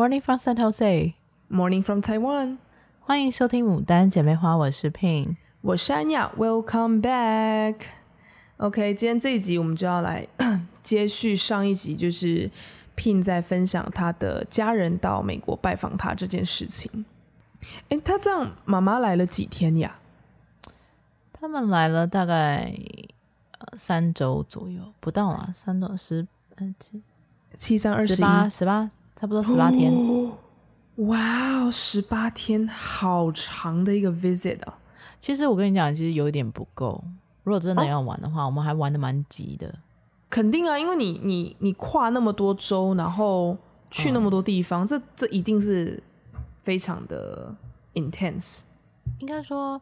Morning from San Jose, Morning from Taiwan。欢迎收听《牡丹姐妹花》，我是 Pin，我是安雅。Welcome back。OK，今天这一集我们就要来 接续上一集，就是 Pin 在分享他的家人到美国拜访他这件事情。哎，他这样妈妈来了几天呀？他们来了大概三周左右，不到啊，三周十七七三二十十八十八，差不多十八天。哦、哇哦，十八天，好长的一个 visit 啊！其实我跟你讲，其实有一点不够。如果真的要玩的话，哦、我们还玩的蛮急的。肯定啊，因为你你你跨那么多州，然后去那么多地方，嗯、这这一定是非常的 intense。应该说。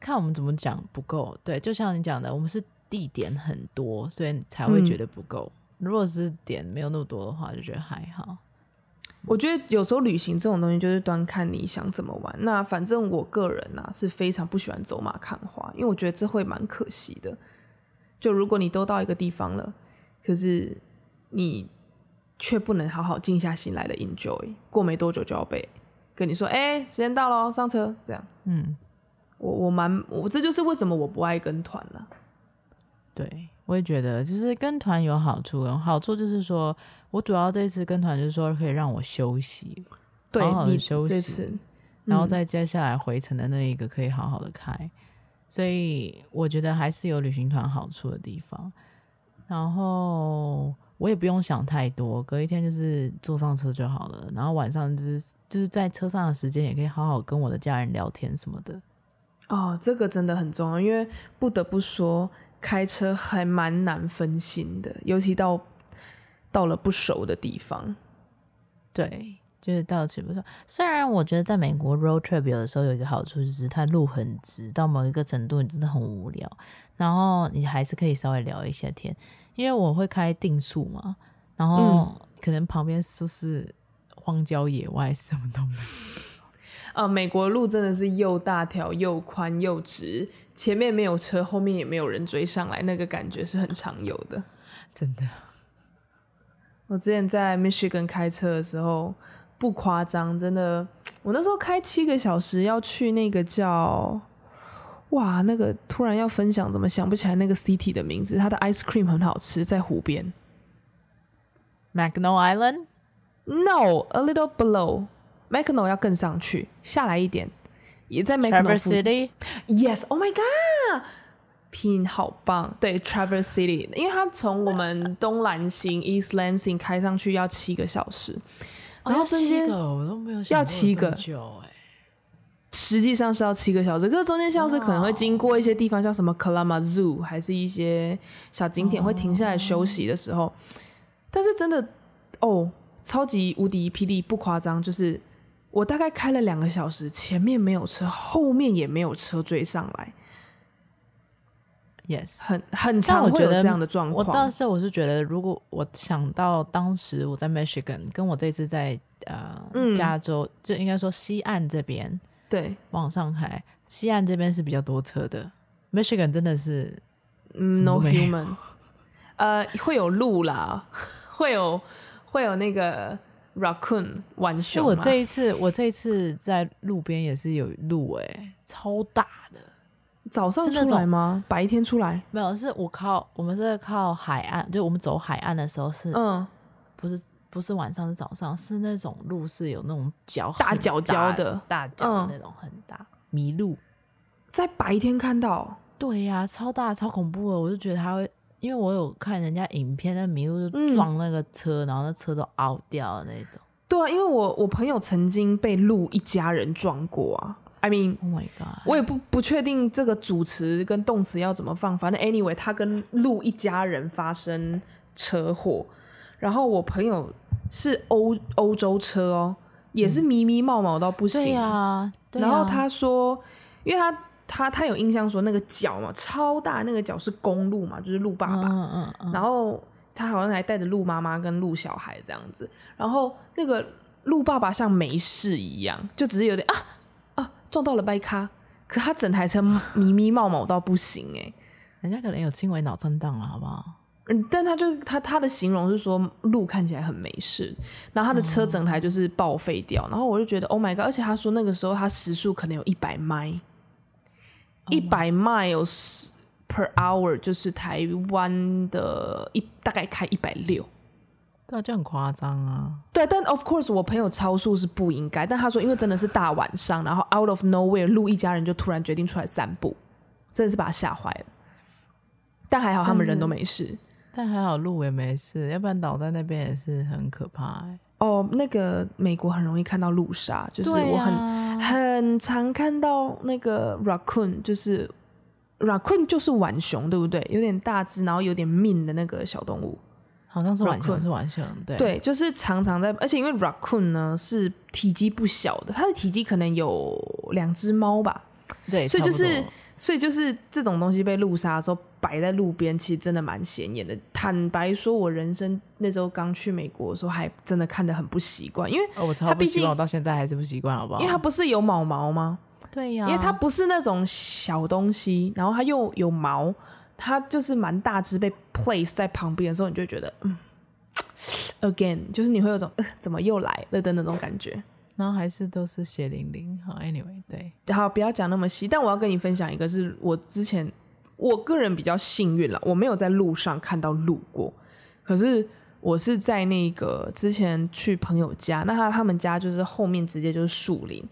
看我们怎么讲不够，对，就像你讲的，我们是地点很多，所以才会觉得不够。嗯、如果是点没有那么多的话，就觉得还好。我觉得有时候旅行这种东西就是端看你想怎么玩。那反正我个人呢、啊、是非常不喜欢走马看花，因为我觉得这会蛮可惜的。就如果你都到一个地方了，可是你却不能好好静下心来的 enjoy，过没多久就要被跟你说：“哎、欸，时间到了，上车。”这样，嗯。我我蛮我这就是为什么我不爱跟团了。对，我也觉得，就是跟团有好处，好处就是说我主要这次跟团就是说可以让我休息，对，好好的休息，次嗯、然后再接下来回程的那一个可以好好的开，所以我觉得还是有旅行团好处的地方。然后我也不用想太多，隔一天就是坐上车就好了，然后晚上就是就是在车上的时间也可以好好跟我的家人聊天什么的。哦，这个真的很重要，因为不得不说，开车还蛮难分心的，尤其到到了不熟的地方。对，就是到此不熟。虽然我觉得在美国 road trip 有的时候有一个好处，就是它路很直，到某一个程度你真的很无聊，然后你还是可以稍微聊一下天。因为我会开定速嘛，然后可能旁边都是荒郊野外，什么都没有。呃，美国路真的是又大条又宽又直，前面没有车，后面也没有人追上来，那个感觉是很常有的，真的。我之前在 Michigan 开车的时候，不夸张，真的，我那时候开七个小时要去那个叫，哇，那个突然要分享，怎么想不起来那个 city 的名字？它的 ice cream 很好吃，在湖边。Mackinac Island？No，a little below。Mackinac 要更上去，下来一点，也在 Mackinac City。Yes，Oh my God，Pin 好棒。对，Traverse City，因为它从我们东兰行 East Lansing 开上去要七个小时，然后中间要七个，实际上是要七个小时，可是中间像是可能会经过一些地方，像什么 Kalamazoo，还是一些小景点会停下来休息的时候，但是真的哦，超级无敌霹雳，不夸张，就是。我大概开了两个小时，前面没有车，后面也没有车追上来。Yes，很很常会有这样的状况。我当时我是觉得，如果我想到当时我在 Michigan，跟我这次在呃、嗯、加州，就应该说西岸这边，对，往上海，西岸这边是比较多车的。Michigan 真的是 no human，呃，会有路啦，会有会有那个。Raccoon 浣熊，我这一次，我这一次在路边也是有鹿哎，超大的。早上出来吗？白天出来？没有，是我靠，我们是靠海岸，就我们走海岸的时候是，嗯，不是不是晚上是早上，是那种鹿是有那种脚大脚脚的大脚的那种很大麋鹿，在白天看到，对呀，超大超恐怖的，我就觉得它会。因为我有看人家影片，那麋鹿就撞那个车，嗯、然后那车都凹掉的那种。对啊，因为我我朋友曾经被鹿一家人撞过啊。I mean，Oh my God，我也不不确定这个主词跟动词要怎么放，反正 anyway，他跟鹿一家人发生车祸，然后我朋友是欧欧洲车哦，也是咪咪冒冒到不行。对啊，对啊，然后他说，因为他。他他有印象说那个角嘛，超大，那个角是公鹿嘛，就是鹿爸爸。嗯嗯嗯。然后他好像还带着鹿妈妈跟鹿小孩这样子。然后那个鹿爸爸像没事一样，就只是有点啊啊撞到了掰咖。可他整台车咪咪冒冒到不行哎、欸，人家可能有轻微脑震荡了，好不好？嗯，但他就他他的形容是说路看起来很没事，然后他的车整台就是报废掉，嗯、然后我就觉得 Oh my god！而且他说那个时候他时速可能有一百迈，一百 miles per hour 就是台湾的一大概开一百六，对啊，就很夸张啊。对，但 of course 我朋友超速是不应该，但他说因为真的是大晚上，然后 out of nowhere 路一家人就突然决定出来散步，真的是把他吓坏了。但还好他们人都没事。但还好路也没事，要不然倒在那边也是很可怕。哦，那个美国很容易看到路杀，就是我很、啊、很常看到那个 raccoon，就是 raccoon 就是浣熊，对不对？有点大只，然后有点命的那个小动物，好像是浣熊，是浣熊，对。对，就是常常在，而且因为 raccoon 呢是体积不小的，它的体积可能有两只猫吧，对，所以就是。所以就是这种东西被路杀的时候摆在路边，其实真的蛮显眼的。坦白说，我人生那时候刚去美国的时候，还真的看得很不习惯，因为哦、我超不习惯，我到现在还是不习惯，好不好？因为它不是有毛毛吗？对呀、啊，因为它不是那种小东西，然后它又有毛，它就是蛮大只，被 place 在旁边的时候，你就会觉得，嗯，again，就是你会有种呃，怎么又来了的那种感觉。然后还是都是血淋淋。好，anyway，对，好，不要讲那么细。但我要跟你分享一个，是我之前我个人比较幸运了，我没有在路上看到路过。可是我是在那个之前去朋友家，那他他们家就是后面直接就是树林，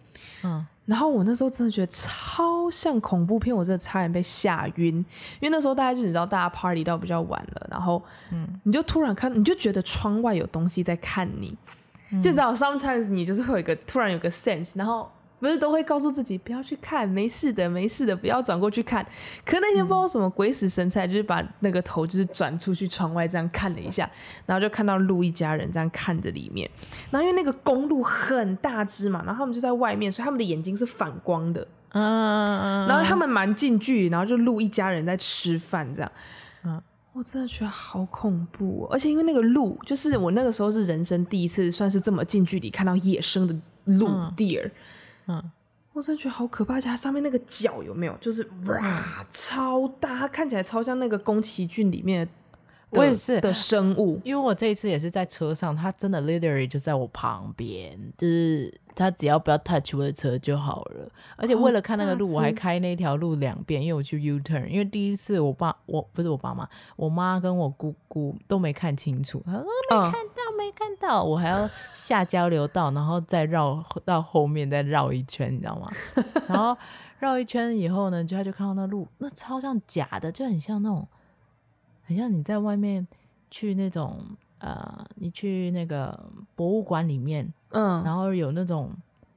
嗯，然后我那时候真的觉得超像恐怖片，我真的差点被吓晕。因为那时候大家就你知道，大家 party 到比较晚了，然后嗯，你就突然看，你就觉得窗外有东西在看你。就知道，sometimes 你就是会有一个突然有个 sense，然后不是都会告诉自己不要去看，没事的，没事的，不要转过去看。可那天不知道什么鬼使神差，就是把那个头就是转出去窗外这样看了一下，然后就看到鹿一家人这样看着里面。然后因为那个公路很大只嘛，然后他们就在外面，所以他们的眼睛是反光的。嗯，然后他们蛮近距离，然后就鹿一家人在吃饭这样。嗯。我真的觉得好恐怖哦，而且因为那个鹿，就是我那个时候是人生第一次，算是这么近距离看到野生的鹿 deer，嗯，我真的觉得好可怕，而且它上面那个角有没有，就是哇，超大，它看起来超像那个宫崎骏里面的。我也是的生物，因为我这一次也是在车上，它真的 literally 就在我旁边，就是它只要不要 touch 我的车就好了。而且为了看那个路，我还开那条路两遍，因为我去 U turn。因为第一次我爸我不是我爸妈，我妈跟我姑姑都没看清楚，她说没看到没看到，我还要下交流道，然后再绕到后面再绕一圈，你知道吗？然后绕一圈以后呢，就他就看到那路，那超像假的，就很像那种。很像你在外面去那种呃，你去那个博物馆里面，嗯，然后有那种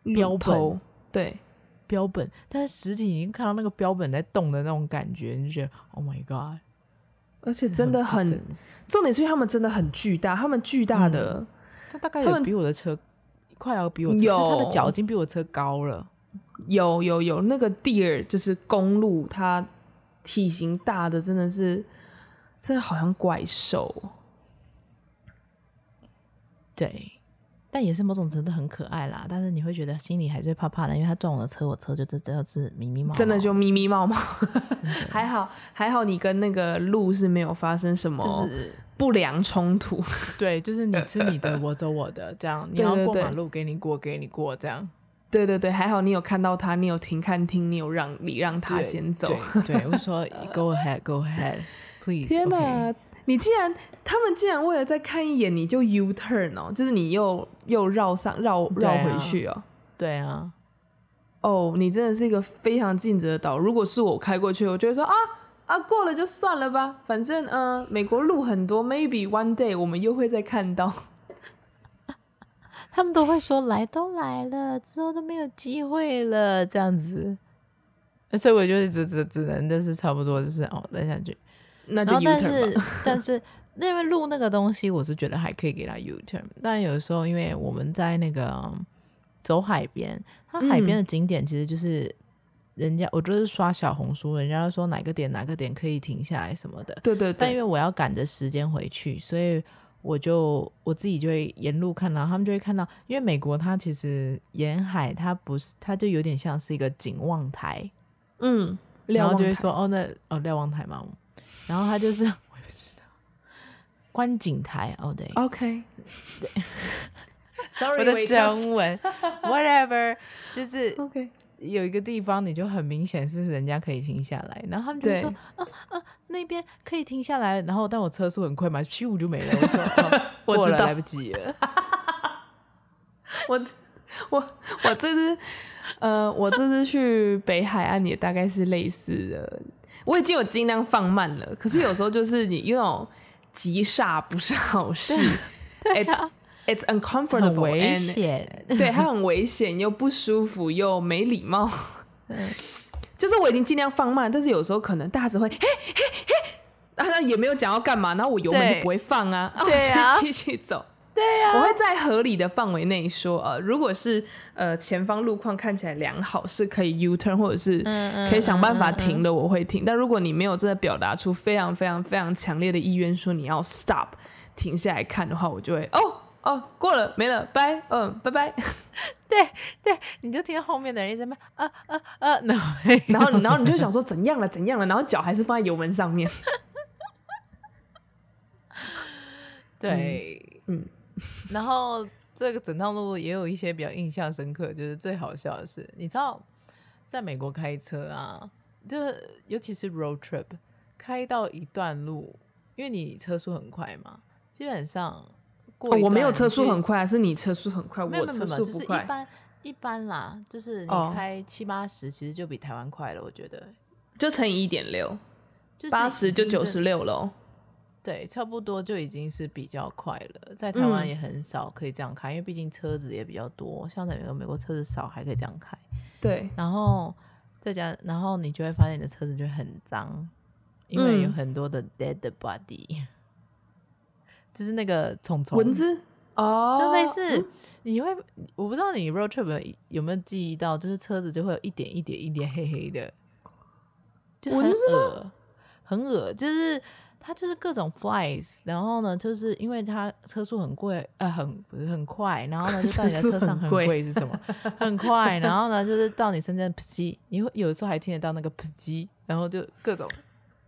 标本，对，标本，但是实际已经看到那个标本在动的那种感觉，你就觉得 Oh my God！而且真的很，重点是因为他们真的很巨大，他们巨大的，嗯、他大概有比我的车快要比我车，有。他的脚已经比我车高了，有有有，那个 deer 就是公路，它体型大的真的是。真的好像怪兽，对，但也是某种程度很可爱啦。但是你会觉得心里还是怕怕的，因为他撞我的车，我车就真的是咪咪冒冒，真的就咪咪冒冒。还好还好，你跟那个路是没有发生什么不良冲突。对，就是你吃你的，我走我的，这样你要过马路给你过，给你过，这样。对对对，还好你有看到他，你有停看听，你有让你让他先走。对，对，我说 Go ahead, Go ahead。天哪！Okay. 你既然，他们竟然为了再看一眼，你就 U turn 哦，就是你又又绕上绕绕回去哦。对啊，哦，oh, 你真的是一个非常尽责的导。如果是我开过去，我就会说啊啊，过了就算了吧，反正嗯、呃，美国路很多，maybe one day 我们又会再看到。他们都会说来都来了，之后都没有机会了，这样子。所以我就是只只只能就是差不多就是哦，再下去。那就 U turn。但是，但是因为录那个东西，我是觉得还可以给他 U turn。但有的时候，因为我们在那个走海边，它海边的景点其实就是人家，嗯、我就是刷小红书，人家都说哪个点哪个点可以停下来什么的。对对对。但因为我要赶着时间回去，所以我就我自己就会沿路看到，他们就会看到，因为美国它其实沿海它不是，它就有点像是一个景望台。嗯。然后就会说哦，那哦瞭望台嘛。然后他就是，我也不知道，观景台哦，对，OK，对，Sorry，我的中文，whatever，就是 OK，有一个地方你就很明显是人家可以停下来，然后他们就说，啊啊，那边可以停下来，然后但我车速很快嘛，咻就没了，我说，啊、我知道，来不及了，我我我这次，呃，我这次去北海岸也大概是类似的。我已经有尽量放慢了，可是有时候就是你那种急刹不是好事，it's it's uncomfortable，很危险，对，它很危险又不舒服又没礼貌。就是我已经尽量放慢，但是有时候可能大家只会嘿嘿嘿，然后也没有讲要干嘛，然后我油门就不会放啊，对啊，继续走。对呀、啊，我会在合理的范围内说，呃，如果是呃前方路况看起来良好，是可以 U turn 或者是可以想办法停的，我会停。嗯嗯嗯嗯、但如果你没有真的表达出非常非常非常强烈的意愿，说你要 stop 停下来看的话，我就会哦哦过了没了，拜，嗯拜拜。对对，你就听到后面的人一直在那啊啊啊，然后然后然后你就想说怎样了怎样了，然后脚还是放在油门上面。对，嗯。嗯然后这个整趟路也有一些比较印象深刻，就是最好笑的是，你知道，在美国开车啊，就是尤其是 road trip，开到一段路，因为你车速很快嘛，基本上过、哦、我没有车速很快，是你车速很快，我车速不快，就是、一般一般啦，就是你开七八十，其实就比台湾快了，我觉得，就乘以一点六，八十就九十六了。对，差不多就已经是比较快了。在台湾也很少可以这样开，嗯、因为毕竟车子也比较多。像在美国，美国车子少，还可以这样开。对，然后再加，然后你就会发现你的车子就很脏，因为有很多的 dead body，嗯、就是那个虫虫蚊子哦，就类似、嗯、你会，我不知道你 road trip 有没有记忆到，就是车子就会有一点一点一点黑黑的，就很恶，很恶，就是。它就是各种 flies，然后呢，就是因为它车速很贵，呃，很很快，然后呢，就到你的车上很贵 是什么？很快，然后呢，就是到你身边扑叽，你会有时候还听得到那个扑叽，然后就各种。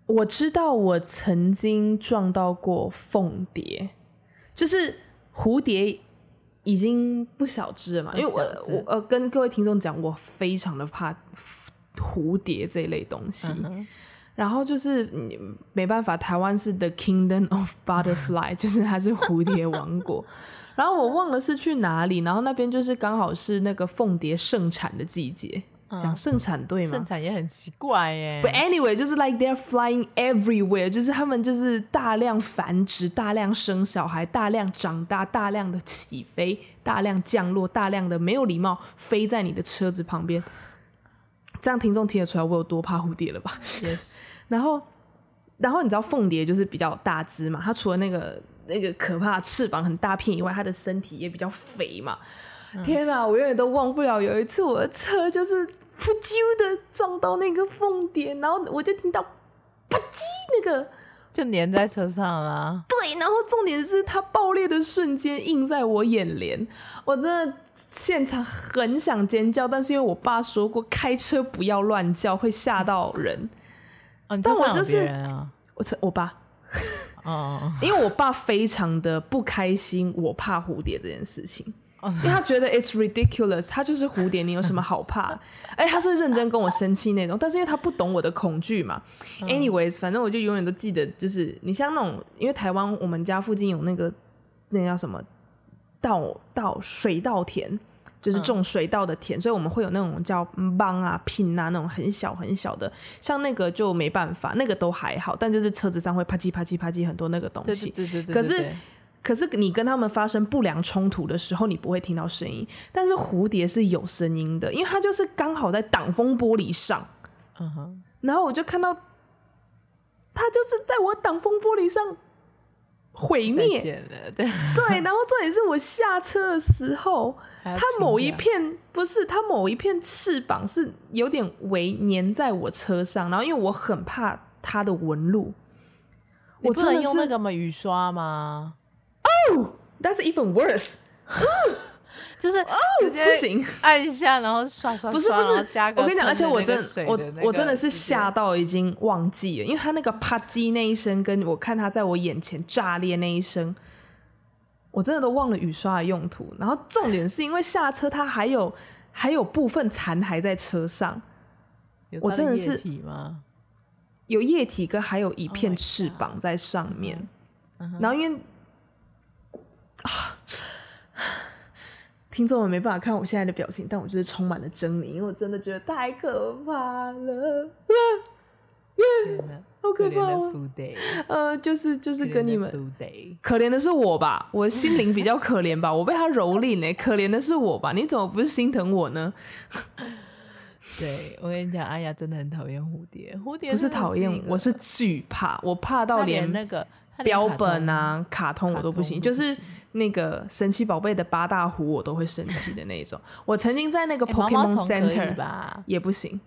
我知道我曾经撞到过凤蝶，就是蝴蝶已经不小只了嘛，因为我我呃跟各位听众讲，我非常的怕蝴蝶这一类东西。嗯然后就是你没办法，台湾是 The Kingdom of Butterfly，就是它是蝴蝶王国。然后我忘了是去哪里，然后那边就是刚好是那个凤蝶盛产的季节，嗯、讲盛产对吗？盛产也很奇怪耶。But anyway，就是 like they're flying everywhere，就是他们就是大量繁殖、大量生小孩、大量长大、大量的起飞、大量降落、大量的没有礼貌飞在你的车子旁边。这样听众听得出来我有多怕蝴蝶了吧？Yes。然后，然后你知道凤蝶就是比较大只嘛，它除了那个那个可怕的翅膀很大片以外，它的身体也比较肥嘛。嗯、天哪，我永远都忘不了有一次我的车就是噗啾的撞到那个凤蝶，然后我就听到啪叽那个就粘在车上了。对，然后重点是它爆裂的瞬间映在我眼帘，我真的现场很想尖叫，但是因为我爸说过开车不要乱叫，会吓到人。哦、但我就是我，我爸，哦，因为我爸非常的不开心，我怕蝴蝶这件事情，因为他觉得 it's ridiculous，他就是蝴蝶，你有什么好怕？哎、欸，他是认真跟我生气那种，但是因为他不懂我的恐惧嘛。Anyways，反正我就永远都记得，就是你像那种，因为台湾我们家附近有那个那叫什么稻稻水稻田。就是种水稻的田，嗯、所以我们会有那种叫芒啊、拼啊那种很小很小的，像那个就没办法，那个都还好，但就是车子上会啪叽啪叽啪叽很多那个东西。对对对，对，对，对，可是可是你跟他们发生不良冲突的时候，你不会听到声音，但是蝴蝶是有声音的，因为它就是刚好在挡风玻璃上。嗯哼。然后我就看到它就是在我挡风玻璃上毁灭。对对，然后重点是我下车的时候。它某一片不是，它某一片翅膀是有点围粘在我车上，然后因为我很怕它的纹路，我不能用那个嘛雨刷吗？哦、oh,，That's even worse。就是直接不行，按一下然后刷刷刷，不是不是，我跟你讲，而且我真我我真的是吓到已经忘记了，因为他那个啪叽那一声，跟我看他在我眼前炸裂那一声，我真的都忘了雨刷的用途。然后重点是因为下车，它还有还有部分残骸在车上，我真的是有液体跟还有一片翅膀在上面，oh、然后因为啊。听众们没办法看我现在的表情，但我就是充满了狰狞，因为我真的觉得太可怕了，好可怕、啊！呃，就是就是跟你们可怜的是我吧，我心灵比较可怜吧，我被他蹂躏呢，可怜的是我吧？你怎么不是心疼我呢？对，我跟你讲，阿雅真的很讨厌蝴蝶，蝴蝶不是讨厌，我是惧怕，我怕到连那个标本啊、卡通我都不行，不行就是。那个神奇宝贝的八大湖我都会生气的那种。我曾经在那个 Pokemon Center 吧，也不行。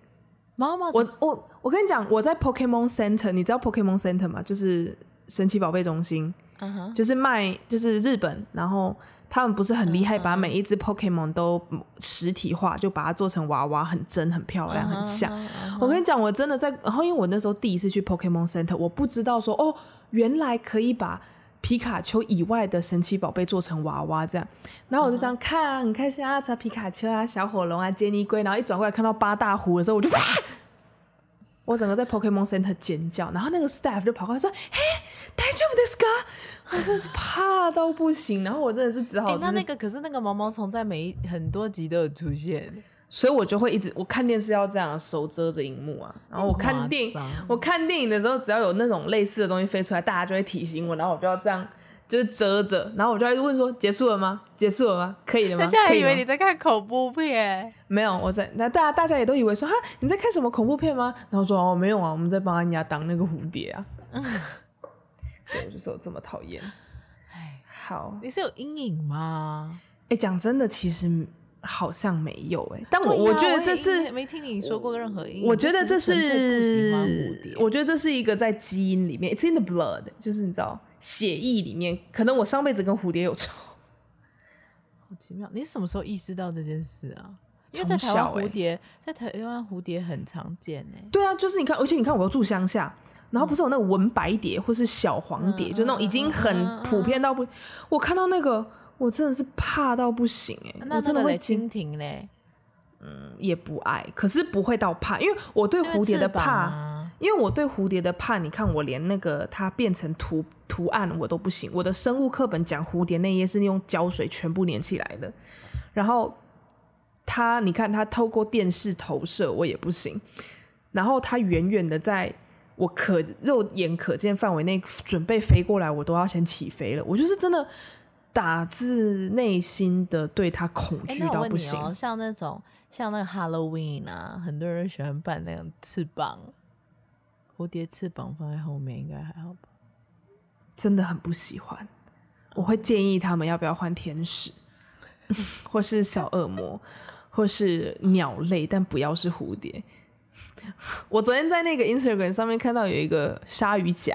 毛毛我我我跟你讲，我在 Pokemon Center，你知道 Pokemon Center 吗？就是神奇宝贝中心，uh huh. 就是卖就是日本，然后他们不是很厉害，把每一只 Pokemon 都实体化，就把它做成娃娃，很真、很漂亮、很像。Uh uh huh. 我跟你讲，我真的在，然后因为我那时候第一次去 Pokemon Center，我不知道说哦，原来可以把。皮卡丘以外的神奇宝贝做成娃娃这样，然后我就这样看啊，很开心啊，查皮卡丘啊，小火龙啊，杰尼龟，然后一转过来看到八大湖的时候，我就，我整个在 Pokemon Center 尖叫，然后那个 staff 就跑过来说：“嘿，大丈夫ですか？”我真的是怕到不行，然后我真的是只好、就是，那那个可是那个毛毛虫在每一很多集都有出现。 所以我就会一直我看电视要这样手遮着荧幕啊，然后我看电影，我看电影的时候，只要有那种类似的东西飞出来，大家就会提醒我，然后我就要这样就是遮着，然后我就会问说结束了吗？结束了吗？可以了吗？大家还以为你在看恐怖片，没有，我在那大家大家也都以为说哈你在看什么恐怖片吗？然后说哦没有啊，我们在帮人家当那个蝴蝶啊。对，我就说这么讨厌。哎，好，你是有阴影吗？哎，讲真的，其实。好像没有哎、欸，但我我觉得这是没，没听你说过任何音。我觉得这是，我觉得这是一个在基因里面，It's in the blood，就是你知道血液里面，可能我上辈子跟蝴蝶有仇。好奇妙，你什么时候意识到这件事啊？因为在台湾蝴蝶，欸、在台湾蝴蝶很常见哎、欸。对啊，就是你看，而且你看，我又住乡下，然后不是有那个文白蝶或是小黄蝶，嗯、就那种已经很普遍到不，我看到那个。我真的是怕到不行哎、欸！我真的会蜻蜓嘞，嗯，也不爱，可是不会到怕，因为我对蝴蝶的怕，因为，因为我对蝴蝶的怕，你看我连那个它变成图图案我都不行。我的生物课本讲蝴蝶那页是用胶水全部粘起来的，然后它，你看它透过电视投射我也不行，然后它远远的在我可肉眼可见范围内准备飞过来，我都要先起飞了。我就是真的。打自内心的对他恐惧到不行。像那种像那个 Halloween 啊，很多人喜欢扮那种翅膀，蝴蝶翅膀放在后面应该还好吧？真的很不喜欢。我会建议他们要不要换天使，或是小恶魔，或是鸟类，但不要是蝴蝶。我昨天在那个 Instagram 上面看到有一个鲨鱼夹。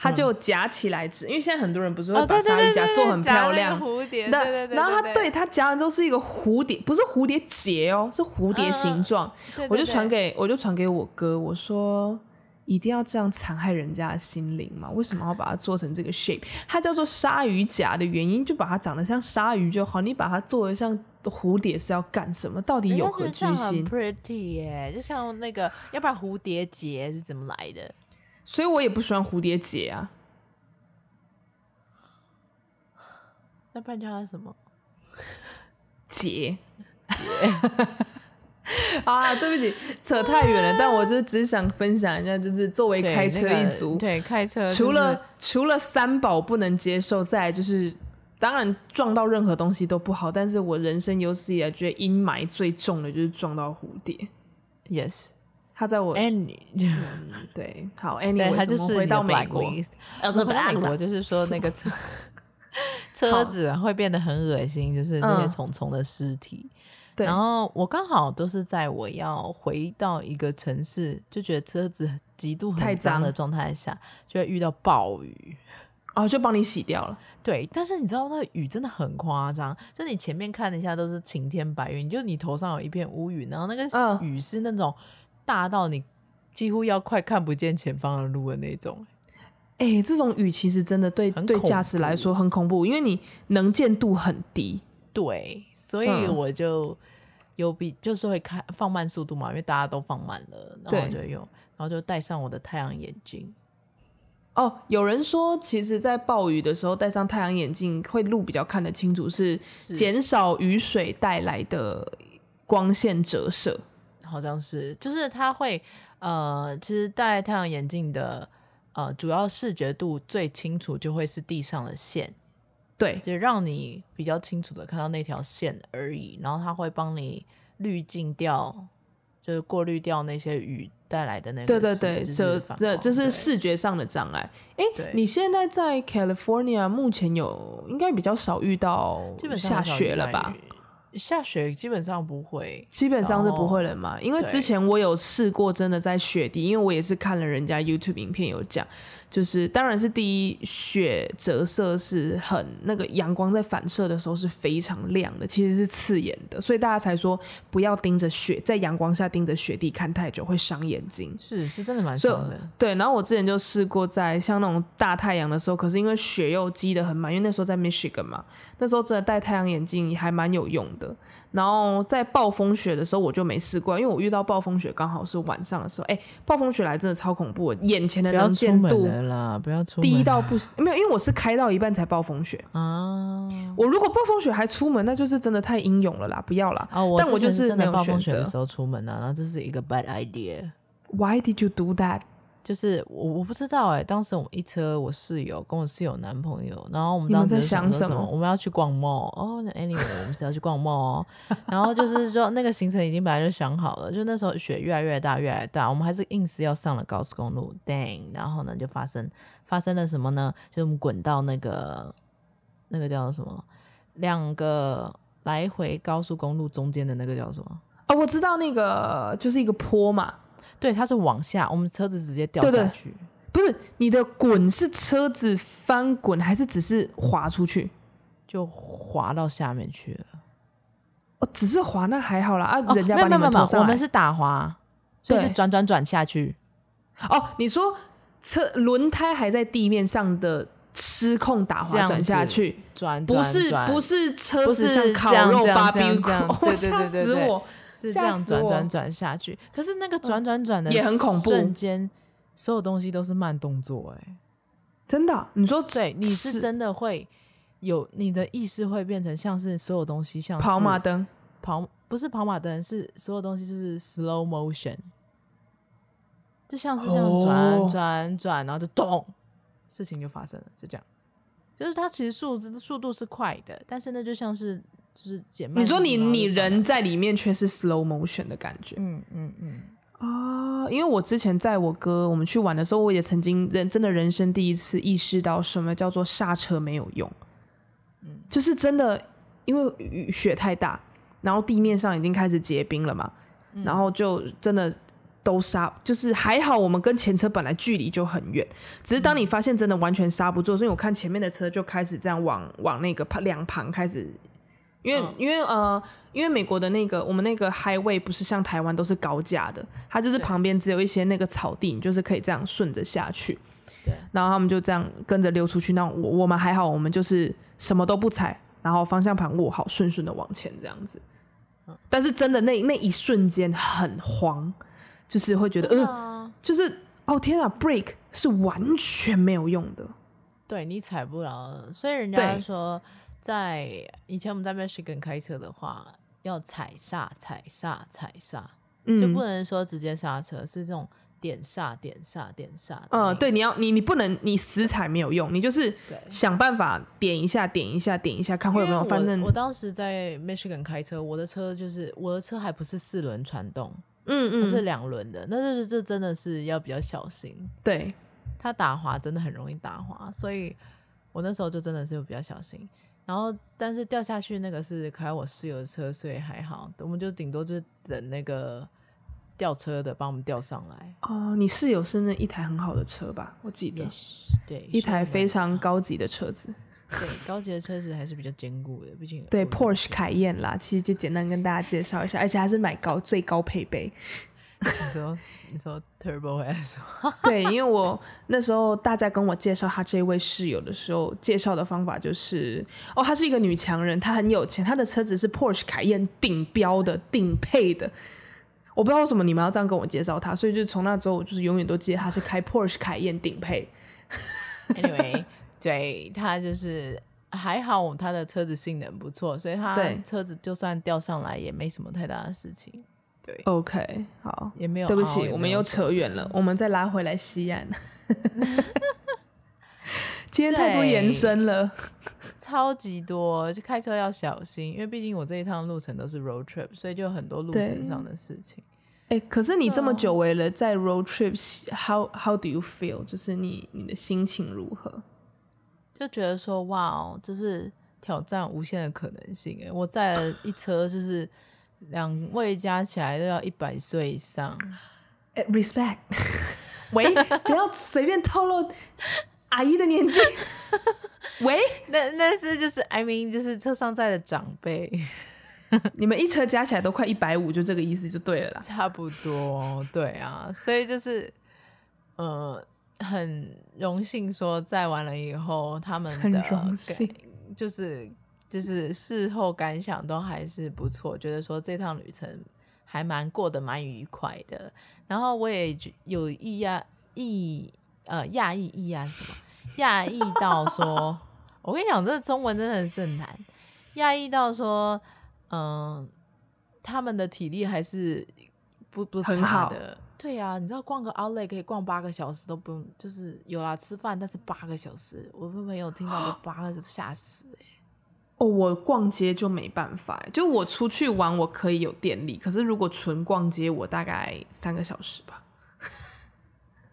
它就夹起来只，因为现在很多人不是会把鲨鱼夹做很漂亮，蝴蝶，对对对，然后他对他夹完之后是一个蝴蝶，不是蝴蝶结哦，是蝴蝶形状。我就传给我就传给我哥，我说一定要这样残害人家的心灵吗？为什么要把它做成这个 shape？它叫做鲨鱼夹的原因，就把它长得像鲨鱼就好。你把它做的像蝴蝶是要干什么？到底有何居心？Pretty 耶，就像那个，要不然蝴蝶结是怎么来的？所以我也不喜欢蝴蝶结啊，那不然叫它什么？结结 啊，对不起，扯太远了。但我就只想分享一下，就是作为开车一族，对，开车、就是，除了除了三宝不能接受，再来就是当然撞到任何东西都不好。但是我人生有史以来觉得阴霾最重的就是撞到蝴蝶。Yes。他在我 Annie 对，好 Annie，他就是回到美国，回到美国就是说那个车 车子会变得很恶心，就是那些虫虫的尸体。对，然后我刚好都是在我要回到一个城市，就觉得车子极度很脏的状态下，就会遇到暴雨。哦，就帮你洗掉了。对，但是你知道那个雨真的很夸张，就你前面看了一下都是晴天白云，就你头上有一片乌云，然后那个雨是那种大到你几乎要快看不见前方的路的那种。哎、欸，这种雨其实真的对对驾驶来说很恐怖，因为你能见度很低。对，所以我就有比就是会开放慢速度嘛，因为大家都放慢了，然后就用，然后就戴上我的太阳眼镜。哦，有人说，其实，在暴雨的时候戴上太阳眼镜会路比较看得清楚，是减少雨水带来的光线折射。好像是，就是它会呃，其实戴太阳眼镜的呃，主要视觉度最清楚就会是地上的线，对，就让你比较清楚的看到那条线而已。然后它会帮你滤镜掉，就是过滤掉那些雨。带来的那个对对对，这这就是视觉上的障碍。哎，你现在在 California 目前有应该比较少遇到下雪了吧？下雪基本上不会，基本上是不会冷嘛。因为之前我有试过，真的在雪地，因为我也是看了人家 YouTube 影片有讲。就是，当然是第一，雪折射是很那个阳光在反射的时候是非常亮的，其实是刺眼的，所以大家才说不要盯着雪，在阳光下盯着雪地看太久会伤眼睛。是，是真的蛮伤的。对，然后我之前就试过在像那种大太阳的时候，可是因为雪又积得很满，因为那时候在 Michigan 嘛，那时候真的戴太阳眼镜还蛮有用的。然后在暴风雪的时候我就没试过，因为我遇到暴风雪刚好是晚上的时候，哎，暴风雪来真的超恐怖，眼前的能见度啦，不要出门，低到不行，没有，因为我是开到一半才暴风雪啊。我如果暴风雪还出门，那就是真的太英勇了啦，不要啦。啊，我但我就是真的暴风雪的时候出门啊，然后这是一个 bad idea。Why did you do that？就是我我不知道哎、欸，当时我们一车，我室友跟我室友男朋友，然后我们当时在想什么？我们要去逛 mall 哦。那 anyway，我们是要去逛 mall 哦。然后就是说那个行程已经本来就想好了，就那时候雪越来越大，越来越大，我们还是硬是要上了高速公路。Dang！然后呢，就发生发生了什么呢？就是我们滚到那个那个叫做什么？两个来回高速公路中间的那个叫什么？哦，我知道那个就是一个坡嘛。对，它是往下，我们车子直接掉下去。对对，不是你的滚是车子翻滚，还是只是滑出去？就滑到下面去了。哦，只是滑那还好啦。啊，人家把你们拖上来，我们是打滑，所以是转转转下去。哦，你说车轮胎还在地面上的失控打滑转下去，转不是不是车子像烤肉芭比 Q，吓死我！是这样转转转下去，可是那个转转转的也很恐怖，瞬间所有东西都是慢动作，哎，真的，你说对，你是真的会有你的意识会变成像是所有东西像跑马灯，跑不是跑马灯，是所有东西就是 slow motion，就像是这样转转转，然后就咚，事情就发生了，就这样，就是它其实速速度是快的，但是那就像是。就是减慢。你说你你人在里面却是 slow motion 的感觉，嗯嗯嗯啊，因为我之前在我哥我们去玩的时候，我也曾经人真的人生第一次意识到什么叫做刹车没有用，嗯，就是真的因为雨雪太大，然后地面上已经开始结冰了嘛，嗯、然后就真的都刹，就是还好我们跟前车本来距离就很远，只是当你发现真的完全刹不住，所以我看前面的车就开始这样往往那个两旁开始。因为、嗯、因为呃，因为美国的那个我们那个 highway 不是像台湾都是高架的，它就是旁边只有一些那个草地，你就是可以这样顺着下去。对，然后他们就这样跟着溜出去。那我我们还好，我们就是什么都不踩，然后方向盘握好，顺顺的往前这样子。嗯、但是真的那那一瞬间很慌，就是会觉得嗯、呃，就是哦天啊，brake 是完全没有用的。对，你踩不了，所以人家说。在以前我们在 Michigan 开车的话，要踩刹、踩刹、踩刹，嗯、就不能说直接刹车，是这种点刹、点刹、点刹。嗯，对，你要你你不能你死踩没有用，你就是想办法点一下、点一下、点一下，看会有没有。反正我当时在 Michigan 开车，我的车就是我的车还不是四轮传动，嗯嗯，是两轮的，那就是这真的是要比较小心。对，它打滑真的很容易打滑，所以我那时候就真的是比较小心。然后，但是掉下去那个是开我室友的车，所以还好。我们就顶多就等那个吊车的帮我们吊上来。哦，你室友是那一台很好的车吧？我记得，yes, 对，一台非常高级的车子。对，高级的车子还是比较坚固的，毕竟对 Porsche 凯宴啦，其实就简单跟大家介绍一下，而且还是买高最高配备。你说你说 Turbo S？对，因为我那时候大家跟我介绍他这位室友的时候，介绍的方法就是，哦，她是一个女强人，她很有钱，她的车子是 Porsche 凯宴顶标的顶配的。我不知道为什么你们要这样跟我介绍她，所以就从那之后，我就是永远都记得她是开 Porsche 凯宴顶配。Anyway，对，她就是还好，她的车子性能不错，所以她车子就算掉上来也没什么太大的事情。对，OK，好，也没有。对不起，我们又扯远了，我们再拉回来西岸。今天太多延伸了，超级多，就开车要小心，因为毕竟我这一趟路程都是 road trip，所以就很多路程上的事情。哎，可是你这么久违了，在 road trip，how how do you feel？就是你你的心情如何？就觉得说，哇哦，这是挑战无限的可能性。哎，我载了一车就是。两位加起来都要一百岁以上。欸，respect。喂，不要随便透露阿姨的年纪。喂，那那是就是 I mean 就是车上载的长辈。你们一车加起来都快一百五，就这个意思就对了啦。差不多，对啊，所以就是呃，很荣幸说载完了以后，他们的很荣幸就是。就是事后感想都还是不错，觉得说这趟旅程还蛮过得蛮愉快的。然后我也有意讶异呃讶异异啊什么讶异到说，我跟你讲，这中文真的是很难。讶异到说，嗯、呃，他们的体力还是不不差的。对呀、啊，你知道逛个 Outlet 可以逛八个小时都不用，就是有啦吃饭，但是八个小时，我朋友听到都 八个小时吓死哎、欸。哦，我逛街就没办法，就我出去玩我可以有电力，可是如果纯逛街，我大概三个小时吧。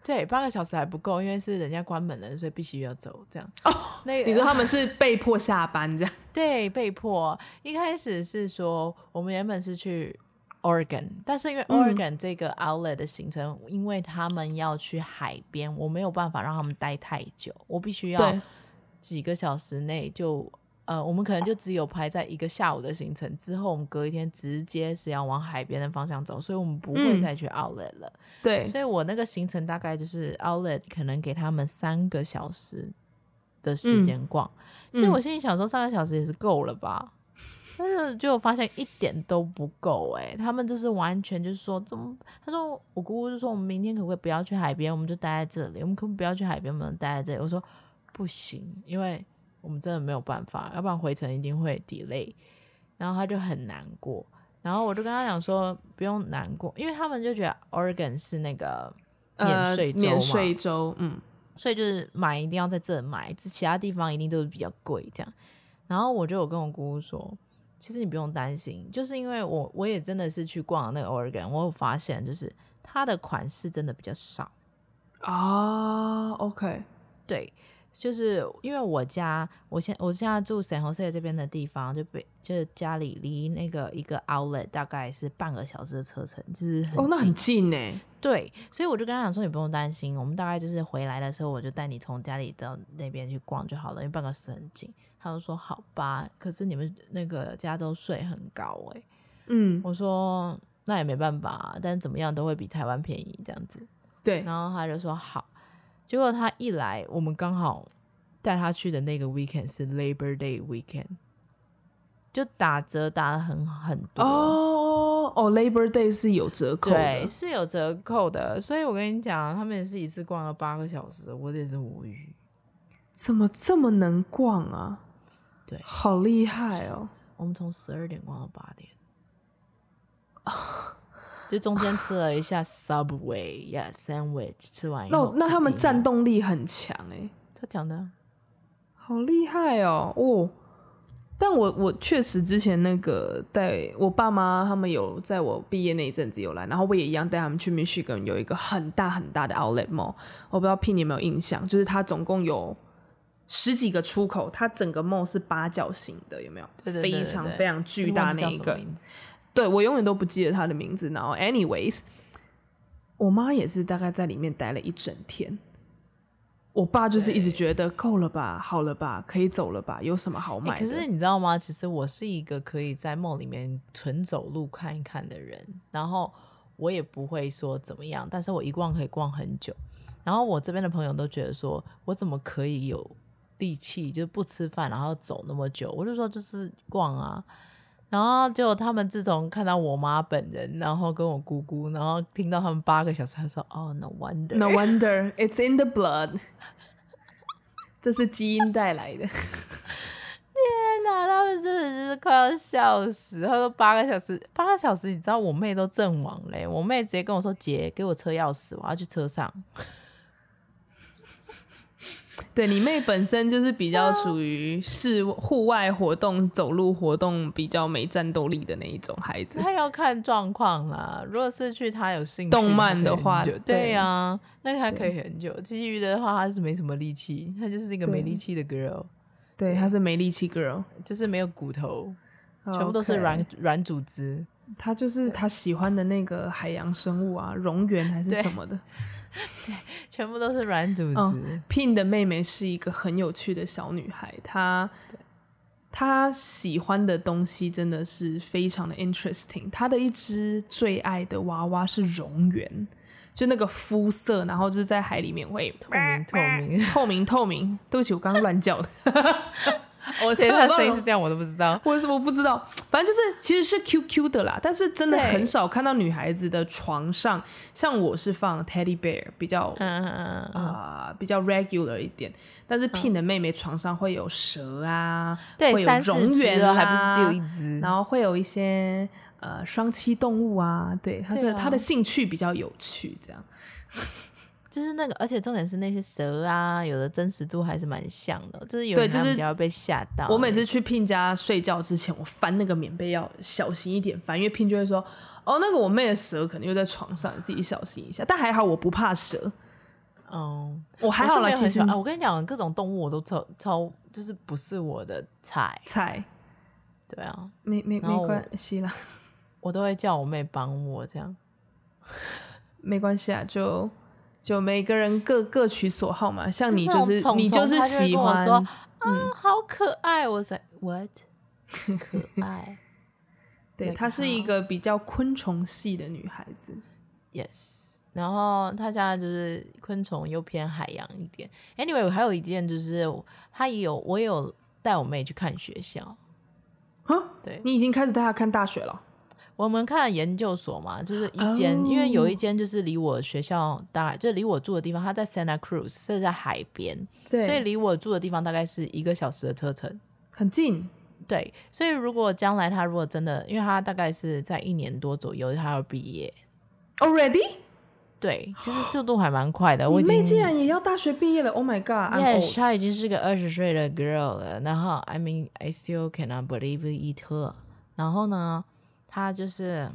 对，八个小时还不够，因为是人家关门了，所以必须要走。这样哦，那个、你说他们是被迫下班这样？对，被迫。一开始是说我们原本是去 Oregon，但是因为 Oregon 这个 Outlet 的行程，嗯、因为他们要去海边，我没有办法让他们待太久，我必须要几个小时内就。呃，我们可能就只有排在一个下午的行程，之后我们隔一天直接是要往海边的方向走，所以我们不会再去 Outlet 了。嗯、对，所以我那个行程大概就是 Outlet 可能给他们三个小时的时间逛。嗯、其实我心里想说，三个小时也是够了吧，嗯、但是就发现一点都不够哎、欸，他们就是完全就是说怎么？他说我姑姑就说我们明天可不可以不要去海边，我们就待在这里，我们可不可以不要去海边，我们待在这里。我说不行，因为。我们真的没有办法，要不然回程一定会 delay。然后他就很难过，然后我就跟他讲说不用难过，因为他们就觉得 Oregon 是那个免税州嘛，免税州，嗯，所以就是买一定要在这买，其他地方一定都是比较贵这样。然后我就有跟我姑姑说，其实你不用担心，就是因为我我也真的是去逛那个 Oregon，我有发现就是它的款式真的比较少啊。OK，对。就是因为我家，我现我现在住 San Jose 这边的地方，就被就是家里离那个一个 Outlet 大概是半个小时的车程，就是很哦，那很近呢。对，所以我就跟他讲说，你不用担心，我们大概就是回来的时候，我就带你从家里到那边去逛就好了，因为半个小时很近。他就说好吧，可是你们那个加州税很高哎。嗯，我说那也没办法，但怎么样都会比台湾便宜这样子。对，然后他就说好。结果他一来，我们刚好带他去的那个 weekend 是 Labor Day weekend，就打折打得很很多哦哦，Labor Day 是有折扣的，对，是有折扣的。所以我跟你讲，他们也是一次逛了八个小时，我也是无语，怎么这么能逛啊？对，好厉害哦！我们从十二点逛到八点 就中间吃了一下 Subway 呀、yeah, sandwich，吃完以后那那他们战斗力很强哎、欸，他讲的。好厉害哦。哦！但我我确实之前那个带我爸妈他们有在我毕业那一阵子有来，然后我也一样带他们去 Michigan 有一个很大很大的 Outlet Mall，我不知道 P 你有没有印象，就是它总共有十几个出口，它整个 mall 是八角形的，有没有？对对对对对。非常非常巨大那一个。对，我永远都不记得他的名字。然后，anyways，我妈也是大概在里面待了一整天。我爸就是一直觉得够了吧，好了吧，可以走了吧，有什么好买？可是你知道吗？其实我是一个可以在梦里面纯走路看一看的人，然后我也不会说怎么样，但是我一逛可以逛很久。然后我这边的朋友都觉得说，我怎么可以有力气，就不吃饭然后走那么久？我就说就是逛啊。然后就他们自从看到我妈本人，然后跟我姑姑，然后听到他们八个小时，他说：“哦，no wonder，no wonder，it's in the blood，这是基因带来的。”天哪，他们真的就是快要笑死。他说八个小时，八个小时，你知道我妹都阵亡嘞。我妹直接跟我说：“姐，给我车钥匙，我要去车上。”对，你妹本身就是比较属于是户外活动、走路活动比较没战斗力的那一种孩子。她要看状况啦，如果是去她有兴趣动漫的话，对呀、啊，那她可以很久。其余的话，她是没什么力气，她就是一个没力气的 girl。对，她是没力气 girl，就是没有骨头，全部都是软软组织。她就是他喜欢的那个海洋生物啊，蝾螈还是什么的。对，全部都是软组织。嗯、Pin 的妹妹是一个很有趣的小女孩，她她喜欢的东西真的是非常的 interesting。她的一只最爱的娃娃是蝾螈，就那个肤色，然后就是在海里面会透明透明透明透明。对不起，我刚刚乱叫的。我觉得他声音是这样，我都不知道。为什么我不知道？反正就是，其实是 Q Q 的啦。但是真的很少看到女孩子的床上，像我是放 Teddy Bear 比较，嗯嗯嗯啊，比较 regular 一点。但是 Pin 的妹妹床上会有蛇啊，对，会有蝾螈啊，还不是只有一只。然后会有一些呃双栖动物啊，对，他是他的兴趣比较有趣，这样。就是那个，而且重点是那些蛇啊，有的真实度还是蛮像的。就是有人比较被吓到。我每次去 Pin 家睡觉之前，我翻那个棉被要小心一点翻，因为 Pin 就会说：“哦，那个我妹的蛇可能又在床上，你自己小心一下。”但还好我不怕蛇。嗯，我还好啦。其实啊，我跟你讲，各种动物我都超超，就是不是我的菜菜。对啊，没没没关系啦，我都会叫我妹帮我这样。没关系啊，就。就每个人各各取所好嘛，像你就是你就是喜欢说啊，嗯、好可爱，我在 what 可爱，对，她是一个比较昆虫系的女孩子，yes，然后她家就是昆虫又偏海洋一点。Anyway，我还有一件就是她也有我也有带我妹去看学校，哈，对，你已经开始带她看大学了。我们看研究所嘛，就是一间，oh. 因为有一间就是离我学校大概，就离我住的地方，它在 Santa Cruz，是在海边，对，所以离我住的地方大概是一个小时的车程，很近。对，所以如果将来他如果真的，因为他大概是在一年多左右他要毕业，already？对，其实速度还蛮快的。我妹竟然也要大学毕业了，Oh my god！Yes，她已经是个二十岁的 girl 了。然后，I mean I still cannot believe it her。然后呢？他就是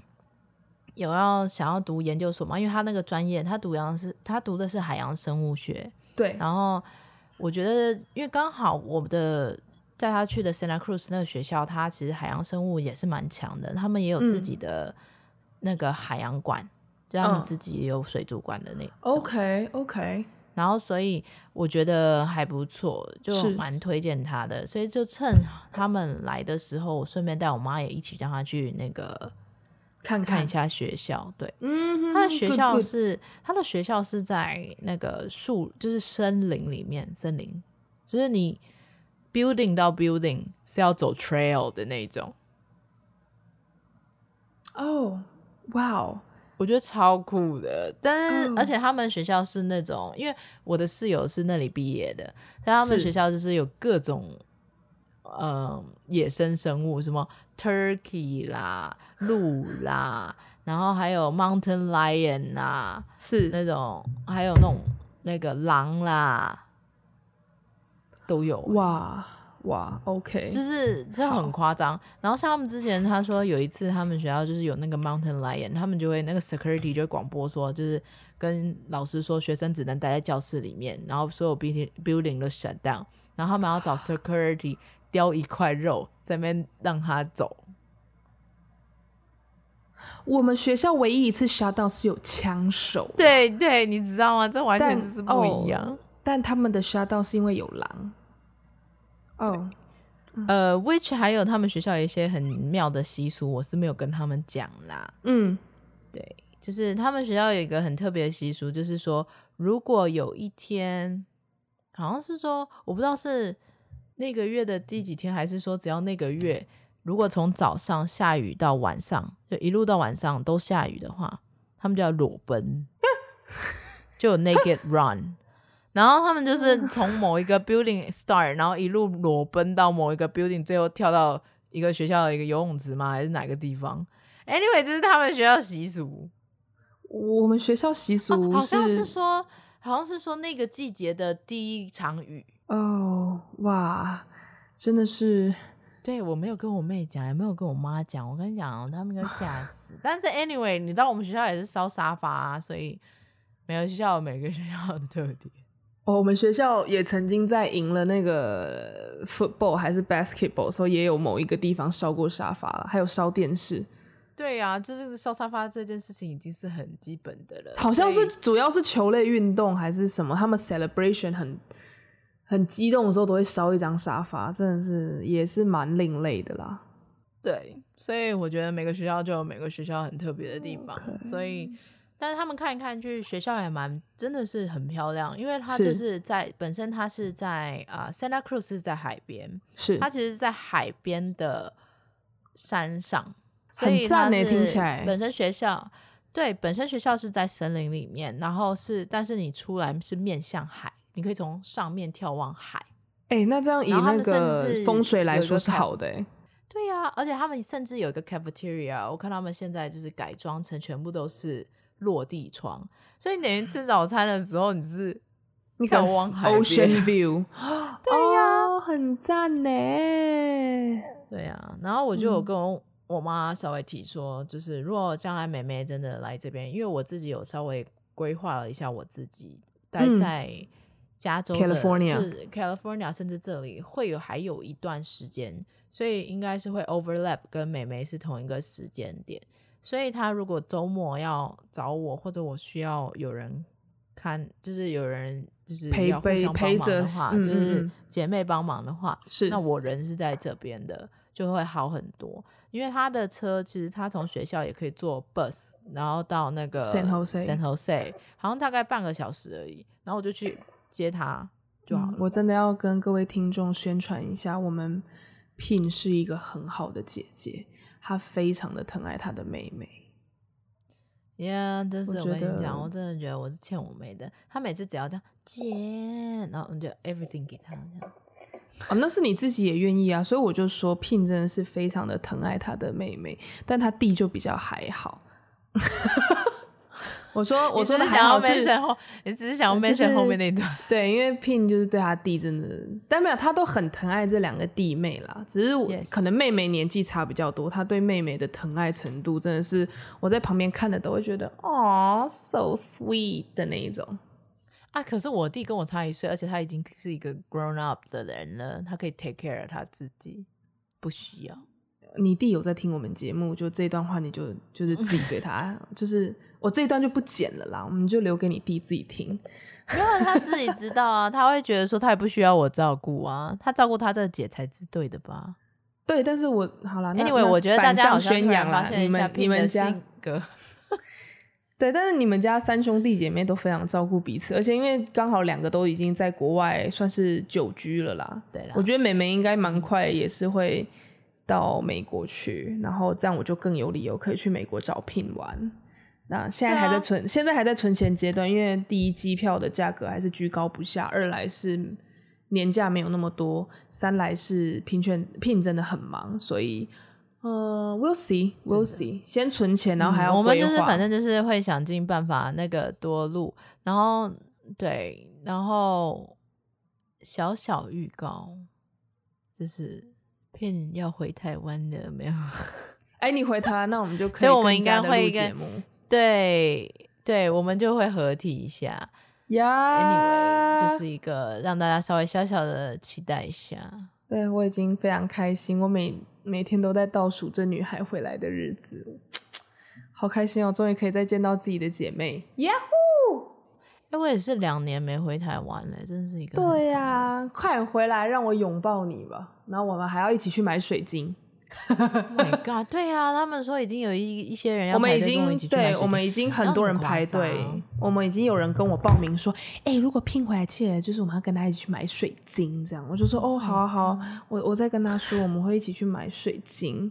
有要想要读研究所嘛，因为他那个专业，他读洋是他读的是海洋生物学。对。然后我觉得，因为刚好我们的在他去的 Santa Cruz 那个学校，他其实海洋生物也是蛮强的，他们也有自己的那个海洋馆，嗯、就他们自己也有水族馆的那个。OK OK。然后，所以我觉得还不错，就蛮推荐他的。所以就趁他们来的时候，我顺便带我妈也一起让他去那个看看一下学校。对，嗯，他的学校是他的学校是在那个树，就是森林里面，森林就是你 building 到 building 是要走 trail 的那种。哦，哇哦！我觉得超酷的，但是而且他们学校是那种，oh. 因为我的室友是那里毕业的，但他们学校就是有各种呃野生生物，什么 turkey 啦、鹿啦，然后还有 mountain lion 啦，是那种，还有那种那个狼啦，都有哇。哇，OK，就是这很夸张。然后像他们之前他说有一次他们学校就是有那个 Mountain Lion，他们就会那个 security 就会广播说，就是跟老师说学生只能待在教室里面，然后所有 building building 都 shut down，然后他们要找 security 叼一块肉在那边让他走。我们学校唯一一次 shut down 是有枪手，对对，你知道吗？这完全就是不一样。但，哦、但他们的 shut down 是因为有狼。哦，呃，which 还有他们学校有一些很妙的习俗，我是没有跟他们讲啦。嗯，对，就是他们学校有一个很特别的习俗，就是说，如果有一天，好像是说，我不知道是那个月的第几天，还是说只要那个月。如果从早上下雨到晚上，就一路到晚上都下雨的话，他们就要裸奔，就有 naked run。然后他们就是从某一个 building start，然后一路裸奔到某一个 building，最后跳到一个学校的一个游泳池吗？还是哪个地方？Anyway，这是他们学校习俗。我们学校习俗、啊、好像是说，好像是说那个季节的第一场雨。哦，哇，真的是。对，我没有跟我妹讲，也没有跟我妈讲。我跟你讲，他们应该吓死。但是 anyway，你知道我们学校也是烧沙发啊，所以每个学校有每个学校的特点。哦，我们学校也曾经在赢了那个 football 还是 basketball，所以也有某一个地方烧过沙发了，还有烧电视。对啊，就是烧沙发这件事情已经是很基本的了。好像是主要是球类运动还是什么，他们 celebration 很。很激动的时候都会烧一张沙发，真的是也是蛮另类的啦。对，所以我觉得每个学校就有每个学校很特别的地方。所以，但是他们看一看，就是学校也蛮真的是很漂亮，因为它就是在是本身它是在啊、呃、Santa Cruz 是在海边，是它其实是在海边的山上，很赞呢，听起来。本身学校对，本身学校是在森林里面，然后是但是你出来是面向海。你可以从上面眺望海，哎、欸，那这样以那个风水来说是好的、欸，对呀、啊，而且他们甚至有一个 cafeteria，我看他们现在就是改装成全部都是落地窗，所以你等于吃早餐的时候，你是你看 ocean view，对呀、啊哦，很赞呢，对呀、啊，然后我就有跟我妈稍微提说，就是如果将来妹妹真的来这边，因为我自己有稍微规划了一下我自己待在、嗯。加州的 California，就是 California，甚至这里会有还有一段时间，所以应该是会 overlap 跟妹妹是同一个时间点。所以他如果周末要找我，或者我需要有人看，就是有人就是要互相帮忙的话，陪陪就是姐妹帮忙的话，是、嗯、那我人是在这边的，就会好很多。因为他的车其实他从学校也可以坐 bus，然后到那个 San Jose，San Jose，好像大概半个小时而已，然后我就去。接他就好了。嗯，我真的要跟各位听众宣传一下，我们 Pin 是一个很好的姐姐，她非常的疼爱他的妹妹。Yeah，但是我跟你讲，我真的觉得我是欠我妹的。他每次只要这样姐，然后你就 everything 给他这样。哦，那是你自己也愿意啊，所以我就说 Pin 真的是非常的疼爱他的妹妹，但他弟就比较还好。我说，我说的还好是，你只是想要 mention 后面那段，对，因为 Pin 就是对他弟真的，但没有，他都很疼爱这两个弟妹啦。只是可能妹妹年纪差比较多，他对妹妹的疼爱程度真的是我在旁边看的都会觉得哦，so sweet 的那一种啊。可是我弟跟我差一岁，而且他已经是一个 grown up 的人了，他可以 take care 他自己，不需要。你弟有在听我们节目，就这段话你就就是自己对他，就是我这一段就不剪了啦，我们就留给你弟自己听，因为他自己知道啊，他会觉得说他也不需要我照顾啊，他照顾他的姐才是对的吧？对，但是我好了，Anyway，我觉得大家好像宣扬了你们你们家 对，但是你们家三兄弟姐妹都非常照顾彼此，而且因为刚好两个都已经在国外算是久居了啦，对啦，我觉得妹妹应该蛮快也是会。到美国去，然后这样我就更有理由可以去美国找 Pin 玩。那现在还在存，啊、现在还在存钱阶段，因为第一机票的价格还是居高不下，二来是年假没有那么多，三来是 Pin 圈 Pin 真的很忙，所以呃，We'll see，We'll see，先存钱，然后还要、嗯、我们就是反正就是会想尽办法那个多录，然后对，然后小小预告就是。Pin 要回台湾的没有？哎、欸，你回台湾，那我们就可以，所以我们应该会节目。对对，我们就会合体一下。呀，Anyway，这是一个让大家稍微小小的期待一下。对，我已经非常开心，我每每天都在倒数这女孩回来的日子。好开心哦，终于可以再见到自己的姐妹，Yahoo！哎，我也是两年没回台湾了，真是一个对呀、啊，快回来让我拥抱你吧。然后我们还要一起去买水晶。Oh my god！对啊，他们说已经有一一些人要我们已经对，我们已经很多人排队，我们已经有人跟我报名说，哎、欸，如果 Pin 回来记得就是我们要跟他一起去买水晶，这样我就说哦，好啊好啊，我我再跟他说我们会一起去买水晶。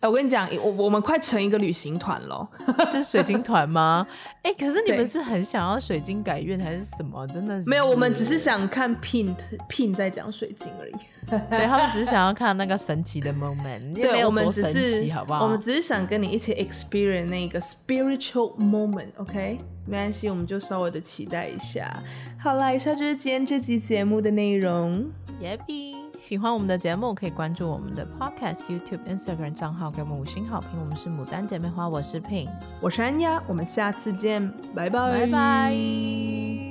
哎，我跟你讲，我我们快成一个旅行团了，这是水晶团吗？哎，可是你们是很想要水晶改运还是什么？真的是没有，我们只是想看 Pin Pin 在讲水晶而已。对，他们只是想要看那个神奇的 moment，对，没有多神奇，好不好？我们只是想跟你一起 experience 那个 spiritual moment，OK？、Okay? 没关系，我们就稍微的期待一下。好啦，以上就是今天这集节目的内容。Yappy，喜欢我们的节目可以关注我们的 Podcast、YouTube、Instagram 账号，给我们五星好评。我们是牡丹姐妹花，我是 Pin，我是安雅，我们下次见，拜拜，拜拜。